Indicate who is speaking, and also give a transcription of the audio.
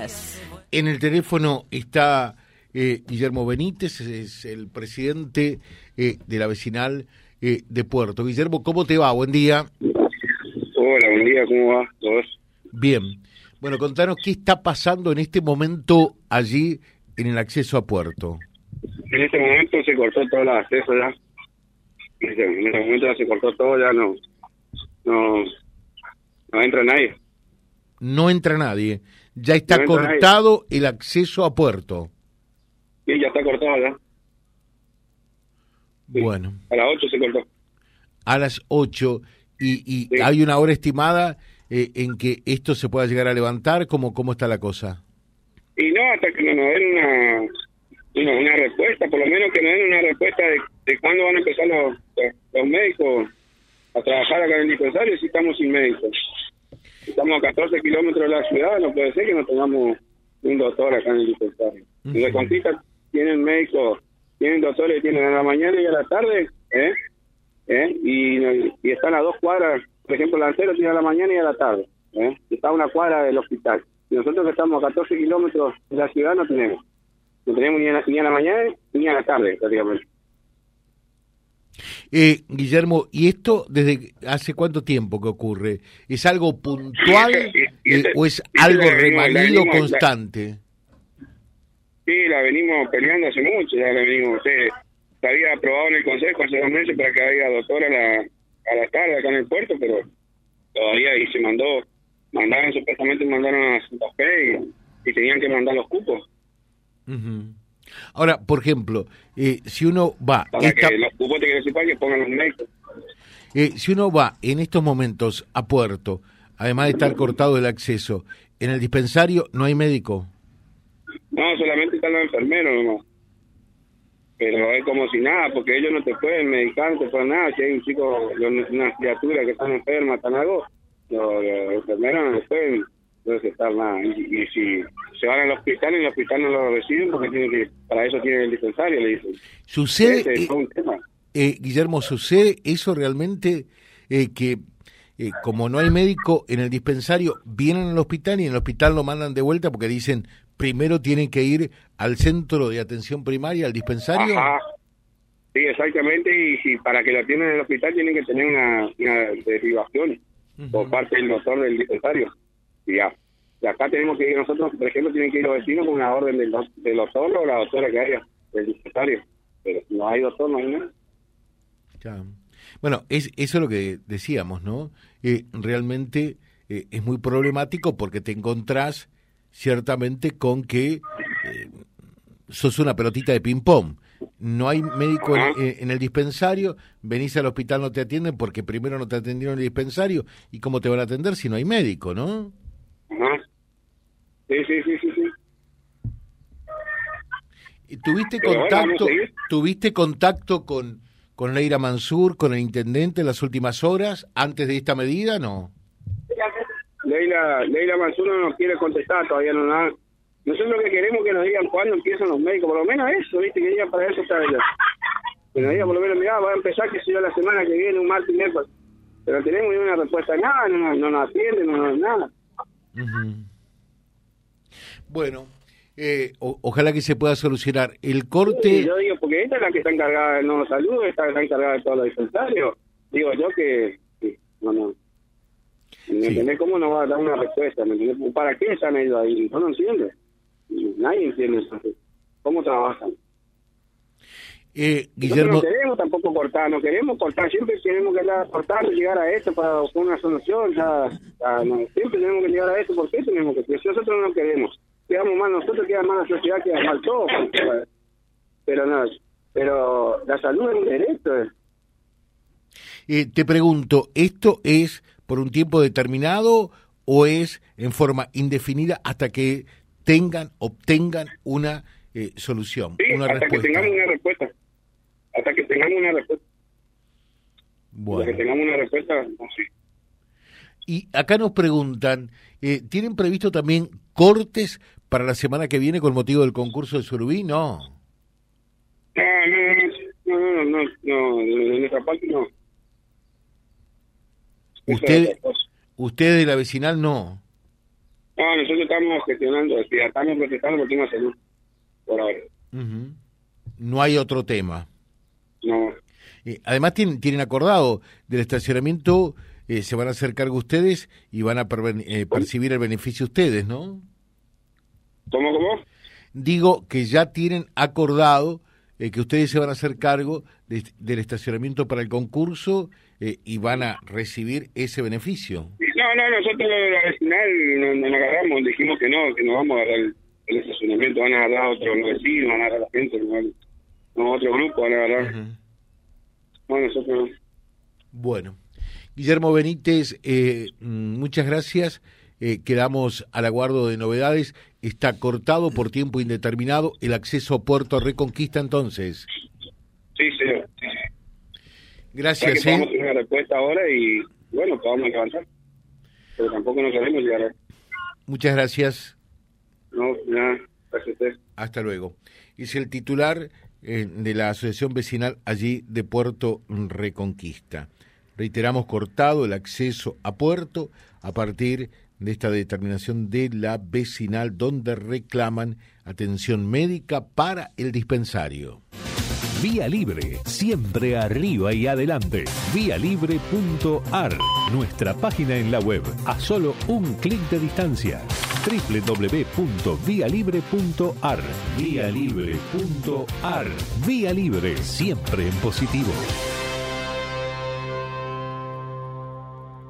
Speaker 1: Benítez.
Speaker 2: En el teléfono está eh, Guillermo Benítez, es el presidente eh, de la vecinal eh, de Puerto. Guillermo, ¿cómo te va? Buen día.
Speaker 3: Hola, buen día, ¿cómo va? ¿Todos?
Speaker 2: Bien. Bueno, contanos qué está pasando en este momento allí en el acceso a Puerto.
Speaker 3: En este momento se cortó todo el acceso ya. En este, en este momento ya se cortó todo, ya no, no, no entra nadie.
Speaker 2: No entra nadie. Ya está cortado el acceso a Puerto.
Speaker 3: Sí, ya está cortado ya. Sí.
Speaker 2: Bueno,
Speaker 3: A las 8 se cortó.
Speaker 2: a las 8 y, y
Speaker 3: Sí.
Speaker 2: hay una hora estimada eh, en que esto se pueda llegar a levantar. ¿Cómo, cómo está la cosa?
Speaker 3: Y no, hasta que no nos den una, una, una respuesta, por lo menos que nos den una respuesta de, de cuándo van a empezar los, los médicos a trabajar acá en el dispensario si estamos sin médicos. Estamos a 14 kilómetros de la ciudad, no puede ser que no tengamos un doctor acá en el dispensario. En
Speaker 2: Ujú.
Speaker 3: Reconquista tienen médicos, tienen doctores tienen a la mañana y a la tarde, ¿eh? ¿Eh? Y, y están a dos cuadras, por ejemplo, Lancero tiene a la mañana y a la tarde, ¿eh? Está a una cuadra del hospital. Y nosotros que estamos a 14 kilómetros de la ciudad no tenemos. No tenemos ni a la, ni a la mañana ni a la tarde, prácticamente.
Speaker 2: Eh, Guillermo, ¿y esto desde hace cuánto tiempo que ocurre? ¿Es algo puntual eh, o es algo remanido
Speaker 3: la-
Speaker 2: constante?
Speaker 3: Sí, la venimos peleando hace mucho, ya la venimos. Se, se había aprobado en el Consejo hace dos meses para que haya doctor a la, a la tarde acá en el puerto, pero todavía y se mandó, mandaron supuestamente mandaron a Santa Fe y, y tenían que mandar los cupos
Speaker 2: Ujú. Ahora, por ejemplo, eh, si uno va,
Speaker 3: para
Speaker 2: esta-
Speaker 3: que los pongan los médicos.
Speaker 2: eh, si uno va en estos momentos a Puerto, además de estar cortado el acceso, en el dispensario no hay médico.
Speaker 3: No, solamente están los enfermeros nomás. Pero es como si nada, porque ellos no te pueden medicar, no te pueden nada. Si hay un chico, una criatura que está enferma, están algo, los, los enfermeros no les pueden recetar nada. Y, y si se van al hospital, en el hospital no lo reciben porque tienen que, para eso tienen el dispensario, le dicen.
Speaker 2: Sucede,
Speaker 3: Ese es
Speaker 2: eh,
Speaker 3: todo un tema.
Speaker 2: eh, Guillermo, sucede eso realmente eh, que eh, como no hay médico en el dispensario, vienen al hospital y en el hospital lo mandan de vuelta porque dicen primero tienen que ir al centro de atención primaria, al dispensario.
Speaker 3: Ajá. Sí, exactamente. Y si para que lo atiendan en el hospital tienen que tener una, una derivación. Por parte del doctor del dispensario. Y ya. Y acá tenemos que ir nosotros, por ejemplo, tienen que ir los vecinos con una orden del, del doctor o la doctora que haya del dispensario. Pero si no hay doctor, no hay nada.
Speaker 2: Ya. Bueno, es, eso es lo que decíamos, ¿no? Eh, realmente eh, es muy problemático porque te encontrás ciertamente con que eh, sos una pelotita de ping-pong. No hay médico en, en- en el dispensario, venís al hospital, no te atienden porque primero no te atendieron en el dispensario. ¿Y cómo te van a atender si no hay médico, no?
Speaker 3: Ajá. Sí, sí, sí, sí. sí.
Speaker 2: ¿Y ¿Tuviste
Speaker 3: Pero
Speaker 2: contacto, tuviste contacto con, con Leira Mansur, con el intendente en las últimas horas, antes de esta medida? No.
Speaker 3: Leila, Leila Manzano no nos quiere contestar, todavía no nada. Nosotros lo que queremos es que nos digan cuándo empiezan los médicos, por lo menos eso, ¿viste? Que digan para eso está ella. Que nos digan por lo menos, mira, va a empezar, que si yo, la semana que viene, un martes miércoles. Pero no tenemos ni una respuesta, nada, no, nos- no nos atienden, no nos nada.
Speaker 2: Ujú. Bueno, eh, o- ojalá que se pueda solucionar. El corte,
Speaker 3: Sí, yo digo, porque esta es la que está encargada de no salud, esta está encargada de todos los dispensarios. Digo yo que, no, no. ¿Me
Speaker 2: Sí.
Speaker 3: entendés cómo nos va a dar una respuesta? ¿Me entendés? ¿Para qué están ellos ahí? Yo no entiendo. Nadie entiende eso. ¿Cómo trabajan?
Speaker 2: eh, Guillermo,
Speaker 3: no queremos tampoco cortar, no queremos cortar, siempre queremos que la cortar llegar a esto para buscar una solución, ya, ya, no, siempre tenemos que llegar a esto, ¿por qué tenemos que? Si nosotros no queremos, quedamos mal nosotros, queda mal la sociedad, queda mal todo, pero no, pero la salud es un derecho, eh.
Speaker 2: eh, te pregunto, ¿esto es por un tiempo determinado o es en forma indefinida hasta que tengan, obtengan una eh, solución,
Speaker 3: sí,
Speaker 2: una
Speaker 3: hasta
Speaker 2: respuesta?
Speaker 3: que tengamos una respuesta, hasta que tengamos una respuesta, hasta que
Speaker 2: Bueno.
Speaker 3: tengamos una respuesta, no sé.
Speaker 2: Y acá nos preguntan, eh, ¿tienen previsto también cortes para la semana que viene con motivo del concurso de Surubí? No.
Speaker 3: No, no, no, no, no, no, de nuestra parte no.
Speaker 2: Usted, usted de la vecinal no.
Speaker 3: No, nosotros estamos gestionando, estamos protestando por tema de salud, por ahora.
Speaker 2: No hay otro tema.
Speaker 3: No.
Speaker 2: Eh, además tienen, tienen acordado del estacionamiento, eh, se van a hacer cargo ustedes y van a eh, percibir el beneficio ustedes, ¿no?
Speaker 3: ¿Cómo, cómo?
Speaker 2: Digo que ya tienen acordado que ustedes se van a hacer cargo del estacionamiento para el concurso y van a recibir ese beneficio.
Speaker 3: No, no, nosotros la vecinal no, no, nos agarramos, dijimos que no, que nos vamos a agarrar el, estacionamiento, van a agarrar otros vecinos, van a agarrar la gente, no, otro grupo van a agarrar. Bueno, nosotros
Speaker 2: Bueno. Guillermo Benítez, eh, mm, muchas gracias. Eh, quedamos al aguardo de novedades. Está cortado por tiempo indeterminado el acceso a Puerto Reconquista entonces.
Speaker 3: Sí, señor.
Speaker 2: Gracias.
Speaker 3: Vamos a tener una respuesta ahora y bueno, a avanzar. Pero tampoco nos queremos llegar.
Speaker 2: Muchas gracias.
Speaker 3: No, nada. Gracias a usted.
Speaker 2: Hasta luego. Es el titular eh, de la Asociación Vecinal allí de Puerto Reconquista. Reiteramos cortado el acceso a Puerto a partir de esta determinación de la vecinal donde reclaman atención médica para el dispensario.
Speaker 1: Vía Libre, siempre arriba y adelante. Vialibre.ar, nuestra página en la web, a solo un clic de distancia. www.vialibre.ar, vialibre.ar. Vía Libre, siempre en positivo.